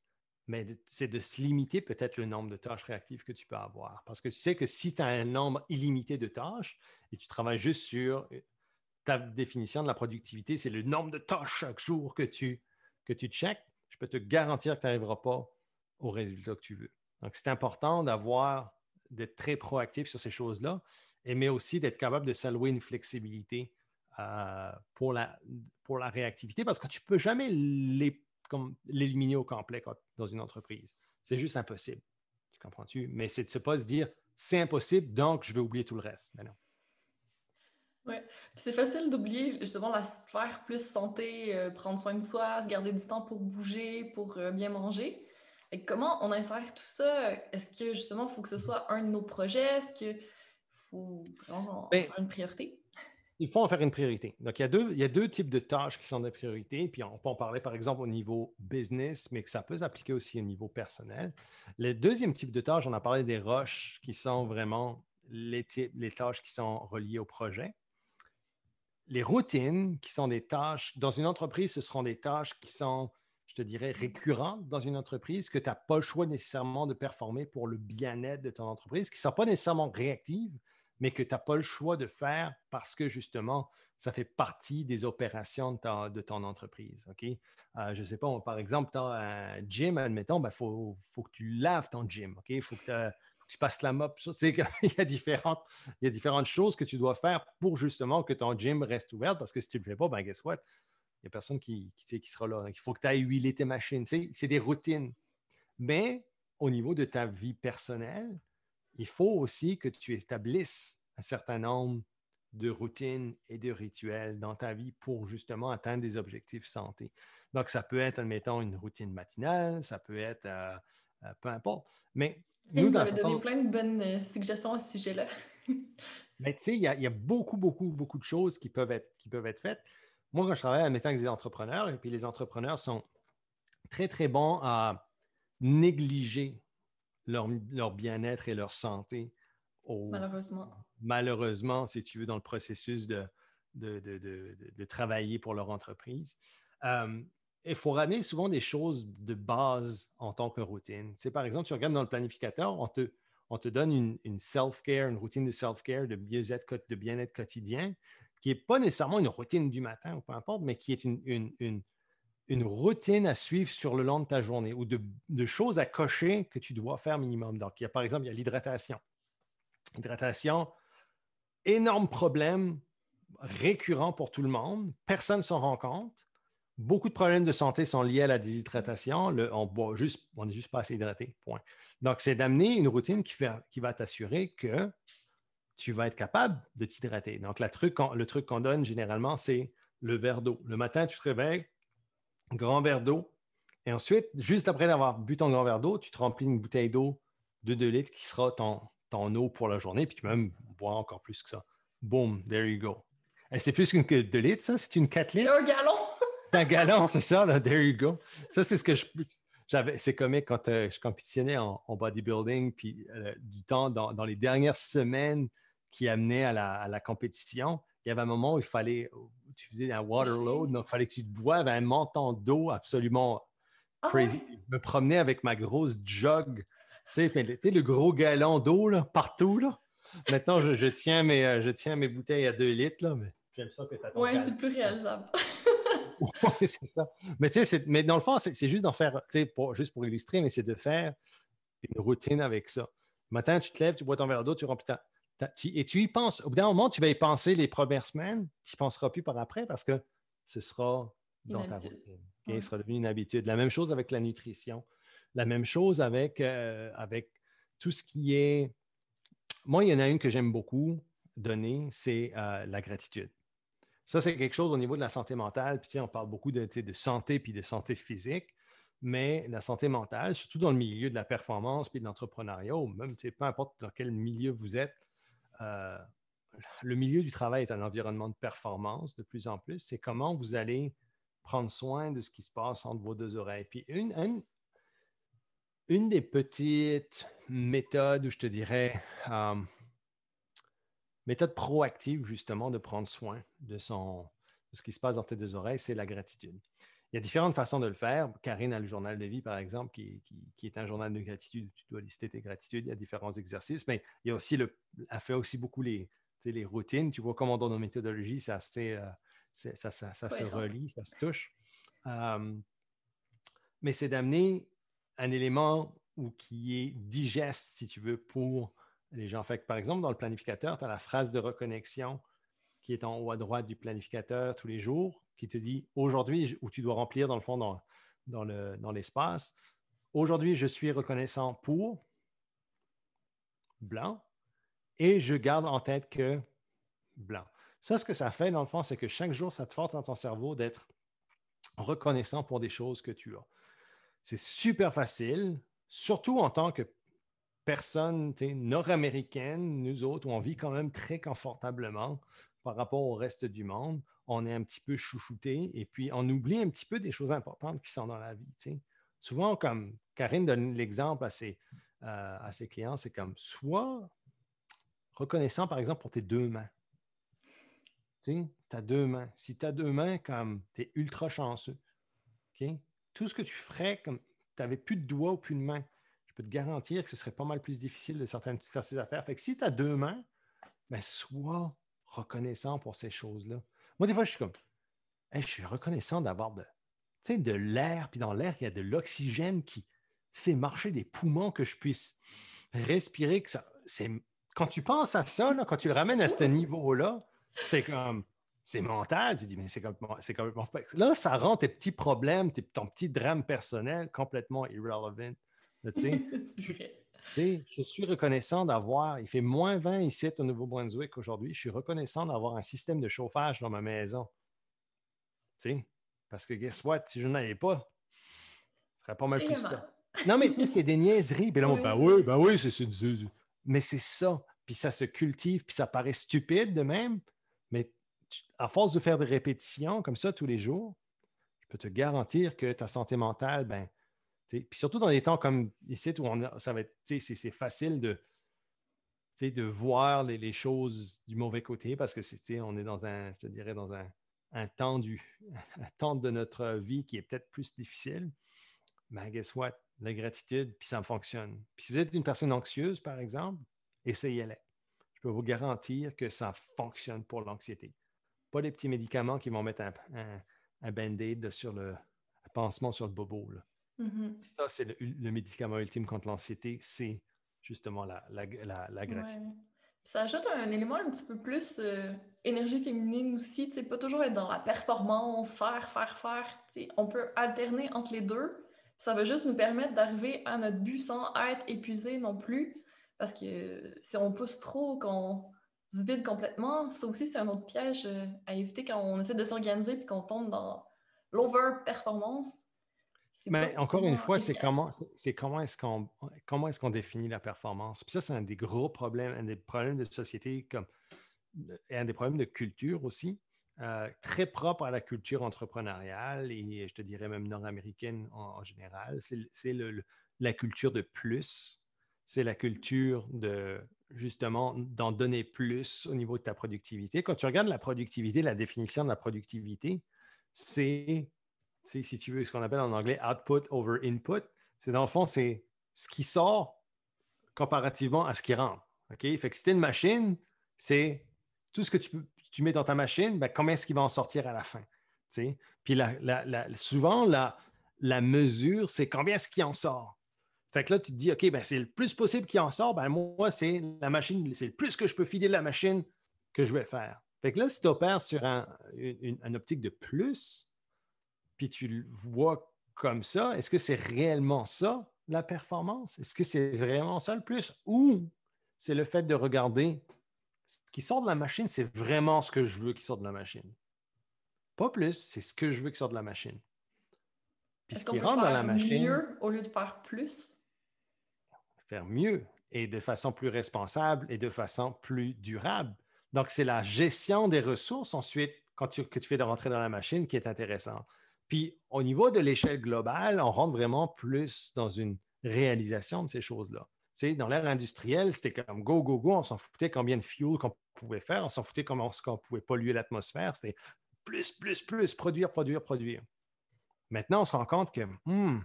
mais c'est de se limiter peut-être le nombre de tâches réactives que tu peux avoir. Parce que tu sais que si tu as un nombre illimité de tâches et tu travailles juste sur euh, ta définition de la productivité, c'est le nombre de tâches chaque jour que tu, que tu checkes, je peux te garantir que tu n'arriveras pas au résultat que tu veux. Donc, c'est important d'avoir, d'être très proactif sur ces choses-là, mais aussi d'être capable de s'allouer une flexibilité euh, pour, la, pour la réactivité parce que tu ne peux jamais l'éliminer au complet dans une entreprise. C'est juste impossible. Tu comprends-tu? Mais c'est de ne pas se dire c'est impossible, donc je vais oublier tout le reste. Mais. Oui, c'est facile d'oublier justement la sphère plus santé, euh, prendre soin de soi, se garder du temps pour bouger, pour euh, bien manger. Et comment on insère tout ça? Est-ce que justement, il faut que ce soit un de nos projets? Est-ce qu'il faut vraiment ben, faire une priorité? Il faut en faire une priorité. Donc, il y, a deux, il y a deux types de tâches qui sont des priorités. Puis, on peut en parler, par exemple, au niveau business, mais que ça peut s'appliquer aussi au niveau personnel. Le deuxième type de tâche, on a parlé des roches qui sont vraiment les, les tâches qui sont reliées au projet les routines, qui sont des tâches, dans une entreprise, ce seront des tâches qui sont, je te dirais, récurrentes dans une entreprise, que tu n'as pas le choix nécessairement de performer pour le bien-être de ton entreprise, qui ne sont pas nécessairement réactives, mais que tu n'as pas le choix de faire parce que justement, ça fait partie des opérations de, ton entreprise. Euh, je ne sais pas, par exemple, tu as un gym, admettons, il ben, faut, faut, que tu laves ton gym. Il faut que tu tu passes la mop. *laughs* il, y a différentes, il y a différentes choses que tu dois faire pour justement que ton gym reste ouvert parce que si tu ne le fais pas, ben guess what? Il n'y a personne qui, qui, qui, sera là. Il faut que tu ailles huiler tes machines. C'est des routines. Mais au niveau de ta vie personnelle, il faut aussi que tu établisses un certain nombre de routines et de rituels dans ta vie pour justement atteindre des objectifs santé. Donc, ça peut être, admettons, une routine matinale, ça peut être, euh, euh, peu importe. Mais vous avez donné plein de bonnes euh, suggestions à ce sujet-là. *laughs* Mais tu sais, il y, a beaucoup, beaucoup, beaucoup de choses qui peuvent être, qui peuvent être faites. Moi, quand je travaille en mettant avec des entrepreneurs, et puis les entrepreneurs sont très, très bons à négliger leur, bien-être et leur santé. malheureusement. Malheureusement, si tu veux, dans le processus de, de, travailler pour leur entreprise. Euh, il faut ramener souvent des choses de base en tant que routine. C'est par exemple, tu regardes dans le planificateur, on te, on te donne une, self-care, une routine de self-care, de bien-être, de bien quotidien, qui n'est pas nécessairement une routine du matin ou peu importe, mais qui est une, une, routine à suivre sur le long de ta journée ou de, choses à cocher que tu dois faire minimum. Donc, il y a, par exemple, il y a l'hydratation. Hydratation, énorme problème récurrent pour tout le monde. Personne ne s'en rend compte. Beaucoup de problèmes de santé sont liés à la déshydratation. on juste, on n'est juste pas assez hydraté. Point. Donc, c'est d'amener une routine qui, va t'assurer que tu vas être capable de t'hydrater. Donc, le truc qu'on donne généralement, c'est le verre d'eau. Le matin, tu te réveilles, grand verre d'eau. Et ensuite, juste après avoir bu ton grand verre d'eau, tu te remplis une bouteille d'eau de 2 litres qui sera ton, ton eau pour la journée. Puis tu peux même boire encore plus que ça. Boom, there you go. Et c'est plus qu'une 2 litres, ça? C'est une 4 litres? Un gallon! *laughs* un galon, c'est ça, là, there you go. Ça, c'est ce que je. J'avais, c'est comique quand euh, je compétitionnais en, bodybuilding, puis euh, du temps, dans, les dernières semaines qui amenaient à la, compétition, il y avait un moment où il fallait, tu faisais un water load, donc il fallait que tu te boives un montant d'eau absolument ah crazy. Je me promenais avec ma grosse jug, tu sais, le gros galon d'eau là, partout. Là. Maintenant, je, tiens mes, euh, je tiens mes bouteilles à 2 litres, là, mais j'aime ça que tu Oui, c'est plus réalisable. *laughs* *laughs* oui, c'est ça. Mais, mais dans le fond, c'est juste d'en faire, pour, juste pour illustrer, mais c'est de faire une routine avec ça. Le matin, tu te lèves, tu bois ton verre d'eau, tu remplis ta, et tu y penses. Au bout d'un moment, tu vas y penser les premières semaines, tu n'y penseras plus par après parce que ce sera dans ta routine. Ce sera devenu une habitude. La même chose avec la nutrition. La même chose avec, euh, avec tout ce qui est. Moi, il y en a une que j'aime beaucoup donner, c'est euh, la gratitude. Ça, c'est quelque chose au niveau de la santé mentale. Puis, on parle beaucoup de, de santé puis de santé physique, mais la santé mentale, surtout dans le milieu de la performance puis de l'entrepreneuriat, ou même, peu importe dans quel milieu vous êtes, euh, le milieu du travail est un environnement de performance de plus en plus. C'est comment vous allez prendre soin de ce qui se passe entre vos deux oreilles. Puis, une, des petites méthodes où je te dirais, euh, méthode proactive, justement, de prendre soin de, son, ce qui se passe dans tes deux oreilles, c'est la gratitude. Il y a différentes façons de le faire. Karine a le journal de vie, par exemple, qui, est un journal de gratitude. Tu dois lister tes gratitudes. Il y a différents exercices, mais il y a aussi le, elle fait aussi beaucoup les, les routines. Tu vois comment dans nos méthodologies, ça, euh, ça, ça, ça se relie, ça se touche. Mais c'est d'amener un élément ou qui est digeste, si tu veux, pour les gens. Fait par exemple, dans le planificateur, tu as la phrase de reconnexion qui est en haut à droite du planificateur tous les jours, qui te dit aujourd'hui, où tu dois remplir dans le fond dans, dans l'espace, aujourd'hui, je suis reconnaissant pour, blanc et je garde en tête que blanc. Ça, ce que ça fait, dans le fond, c'est que chaque jour, ça te force dans ton cerveau d'être reconnaissant pour des choses que tu as. C'est super facile, surtout en tant que personne nord-américaine, nous autres, où on vit quand même très confortablement par rapport au reste du monde. On est un petit peu chouchouté et puis on oublie un petit peu des choses importantes qui sont dans la vie. Souvent, comme Karine donne l'exemple à ses, euh, à ses clients, c'est comme soit reconnaissant, par exemple, pour tes deux mains. Tu as deux mains. Si tu as deux mains, comme tu es ultra chanceux. Tout ce que tu ferais comme tu n'avais plus de doigts ou plus de mains, je peux te garantir que ce serait pas mal plus difficile de certaines, faire ces affaires. Fait que si tu as deux mains, ben, sois reconnaissant pour ces choses-là. Moi, des fois, je suis comme, je suis reconnaissant d'avoir de, de l'air, puis dans l'air, il y a de l'oxygène qui fait marcher des poumons que je puisse respirer. Que ça, quand tu penses à ça, quand tu le ramènes à ce niveau-là, c'est comme, c'est mental. Tu dis, mais c'est complètement, c'est. Là, ça rend tes petits problèmes, ton petit drame personnel complètement irrelevant. Tu sais, *laughs* je suis reconnaissant d'avoir, il fait moins 20 ici au Nouveau-Brunswick aujourd'hui, je suis reconnaissant d'avoir un système de chauffage dans ma maison. Tu sais, parce que guess what, si je n'en avais pas, ce serait pas mal plus ça. Non, mais tu sais, c'est des niaiseries. Puis là, oui, ben oui, ben oui, c'est Mais c'est ça. Puis ça se cultive, puis ça paraît stupide de même. Mais à force de faire des répétitions comme ça tous les jours, je peux te garantir que ta santé mentale, ben, puis surtout dans des temps comme ici où ça va c'est facile de, de voir les, choses du mauvais côté parce que on est dans un, je dirais, dans un, un temps, du, *laughs* un temps de notre vie qui est peut-être plus difficile. Mais guess what? La gratitude, puis ça fonctionne. Puis si vous êtes une personne anxieuse, par exemple, essayez-les. Je peux vous garantir que ça fonctionne pour l'anxiété. Pas des petits médicaments qui vont mettre un, un, band-aid sur le un pansement sur le bobo. Mm-hmm. Ça, c'est le, médicament ultime contre l'anxiété, c'est justement la, la, la, gratitude. Ça ajoute un élément un petit peu plus euh, énergie féminine aussi, tu sais, pas toujours être dans la performance, faire, faire, faire. On peut alterner entre les deux. Ça va juste nous permettre d'arriver à notre but sans être épuisé non plus. Parce que si on pousse trop, qu'on se vide complètement, ça aussi, c'est un autre piège euh, à éviter quand on essaie de s'organiser puis qu'on tombe dans l'over-performance. Mais encore une fois, c'est comment, c'est comment est-ce qu'on comment est-ce qu'on définit la performance? Puis ça, c'est un des gros problèmes, un des problèmes de société comme et un des problèmes de culture aussi, euh, très propre à la culture entrepreneuriale et je te dirais même nord-américaine en, général. C'est la culture de plus. C'est la culture de justement d'en donner plus au niveau de ta productivité. Quand tu regardes la productivité, la définition de la productivité, c'est si tu veux, ce qu'on appelle en anglais output over input. C'est dans le fond, c'est ce qui sort comparativement à ce qui rentre. OK? Fait que si tu une machine, c'est tout ce que tu, tu mets dans ta machine, ben, combien est-ce qu'il va en sortir à la fin? Puis souvent, la, la mesure, c'est combien est-ce qu'il en sort? Fait que là, tu te dis, OK, ben, c'est le plus possible qu'il en sort. Ben, moi, c'est la machine, c'est le plus que je peux filer la machine que je vais faire. Fait que là, si tu opères sur un, une optique de plus, puis tu le vois comme ça, est-ce que c'est réellement ça, la performance? Est-ce que c'est vraiment ça le plus? Ou c'est le fait de regarder ce qui sort de la machine, c'est vraiment ce que je veux qui sorte de la machine? Pas plus, c'est ce que je veux qui sorte de la machine. Puis ce qui rentre dans la machine. mieux au lieu de faire plus? Faire mieux et de façon plus responsable et de façon plus durable. Donc, c'est la gestion des ressources ensuite quand tu, que tu fais de rentrer dans la machine qui est intéressante. Puis au niveau de l'échelle globale, on rentre vraiment plus dans une réalisation de ces choses-là. Tu dans l'ère industrielle, c'était comme go, go, go, on s'en foutait combien de fuel qu'on pouvait faire, on s'en foutait comment qu'on pouvait polluer l'atmosphère, c'était plus, plus, plus, produire, produire, produire. Maintenant, on se rend compte que hmm,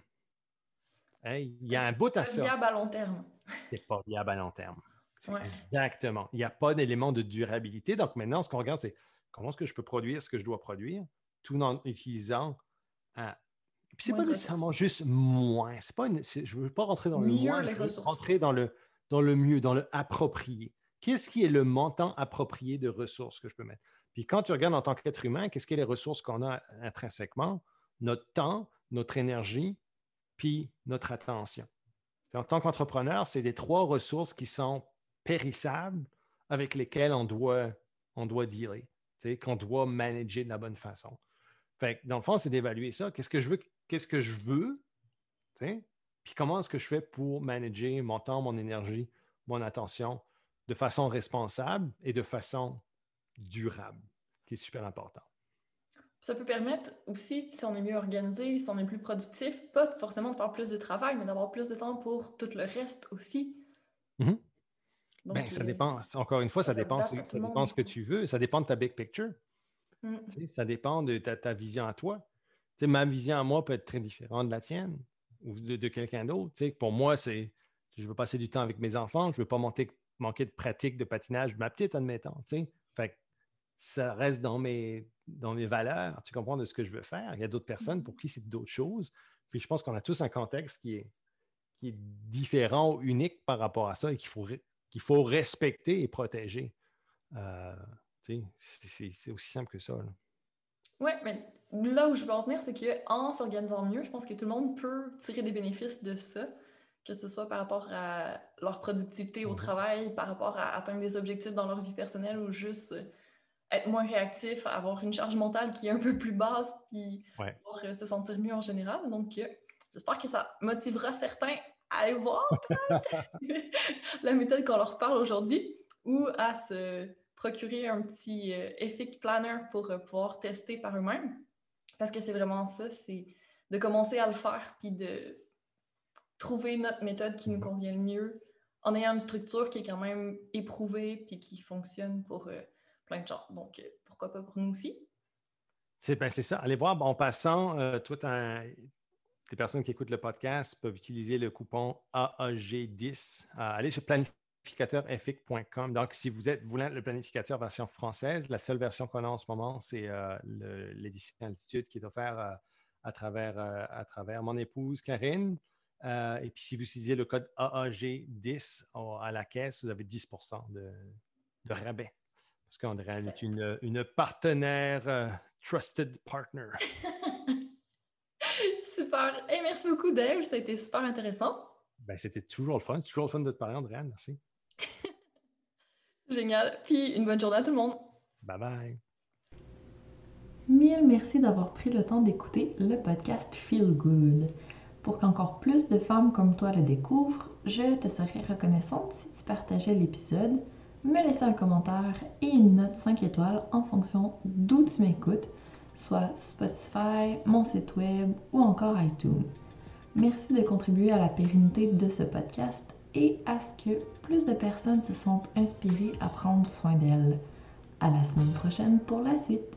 il y a un bout à ça. C'est viable à long terme. C'est pas viable à long terme. Exactement. Il n'y a pas d'élément de durabilité. Donc maintenant, ce qu'on regarde, c'est comment est-ce que je peux produire ce que je dois produire tout en utilisant ah. Puis c'est pas nécessairement juste moins. C'est pas je ne veux pas rentrer dans le moins, je veux rentrer dans le, dans le mieux, dans le approprié. Qu'est-ce qui est le montant approprié de ressources que je peux mettre? Puis quand tu regardes en tant qu'être humain, qu'est-ce qui est les ressources qu'on a intrinsèquement? Notre temps, notre énergie, puis notre attention. En tant qu'entrepreneur, c'est des trois ressources qui sont périssables avec lesquels on doit, on doit dealer, qu'on doit manager de la bonne façon. Fait dans le fond, c'est d'évaluer ça. Qu'est-ce que je veux? Qu'est-ce que je veux? Puis comment est-ce que je fais pour manager mon temps, mon énergie, mon attention de façon responsable et de façon durable, qui est super important. Ça peut permettre aussi, si on est mieux organisé, si on est plus productif, pas forcément de faire plus de travail, mais d'avoir plus de temps pour tout le reste aussi. Mm-hmm. Ben, ça euh, dépend, encore une fois, ça, dépend, ça dépend ce que tu veux, ça dépend de ta big picture. Mm. Ça dépend de ta, vision à toi. ma vision à moi peut être très différente de la tienne ou de, quelqu'un d'autre. Pour moi, c'est je veux passer du temps avec mes enfants, je ne veux pas manquer, de pratique de patinage, ma petite, admettons. Ça reste dans mes, dans mes valeurs, tu comprends de ce que je veux faire. Il y a d'autres personnes pour qui c'est d'autres choses. Puis je pense qu'on a tous un contexte qui est, qui est différent unique par rapport à ça et qu'il faut, faut respecter et protéger. Euh, c'est aussi simple que ça. Oui, mais là où je veux en venir, c'est qu'en s'organisant mieux, je pense que tout le monde peut tirer des bénéfices de ça, que ce soit par rapport à leur productivité au mhm. travail, par rapport à atteindre des objectifs dans leur vie personnelle ou juste être moins réactif, avoir une charge mentale qui est un peu plus basse, puis euh, se sentir mieux en général. Donc, euh, j'espère que ça motivera certains à aller voir *laughs* la méthode qu'on leur parle aujourd'hui ou à se procurer un petit euh, Ethic Planner pour euh, pouvoir tester par eux-mêmes. Parce que c'est vraiment ça, c'est de commencer à le faire, puis de trouver notre méthode qui nous mhm. convient le mieux, en ayant une structure qui est quand même éprouvée, puis qui fonctionne pour euh, plein de gens. Donc, pourquoi pas pour nous aussi? C'est ben, ça. Allez voir, en passant, tout un, les personnes qui écoutent le podcast peuvent utiliser le coupon AAG10. allez sur planif Donc, si vous êtes voulez le planificateur version française, la seule version qu'on a en ce moment, c'est euh, l'édition Altitude qui est offerte euh, à, travers, euh, à travers mon épouse Karine. et puis, si vous utilisez le code AAG10 à la caisse, vous avez 10 de, rabais. Parce qu'André est une, une partenaire, trusted partner. *laughs* super. Et merci beaucoup, Dave. Ça a été super intéressant. Ben, c'était toujours le fun. C'est toujours le fun de te parler, Andréane. Merci. *laughs* Génial. Puis une bonne journée à tout le monde. Bye bye. Mille merci d'avoir pris le temps d'écouter le podcast Feel Good. Pour qu'encore plus de femmes comme toi le découvrent, je te serais reconnaissante si tu partageais l'épisode, me laissais un commentaire et une note 5 étoiles en fonction d'où tu m'écoutes, soit Spotify, mon site web ou encore iTunes. Merci de contribuer à la pérennité de ce podcast et à ce que plus de personnes se sentent inspirées à prendre soin d'elles. À la semaine prochaine pour la suite.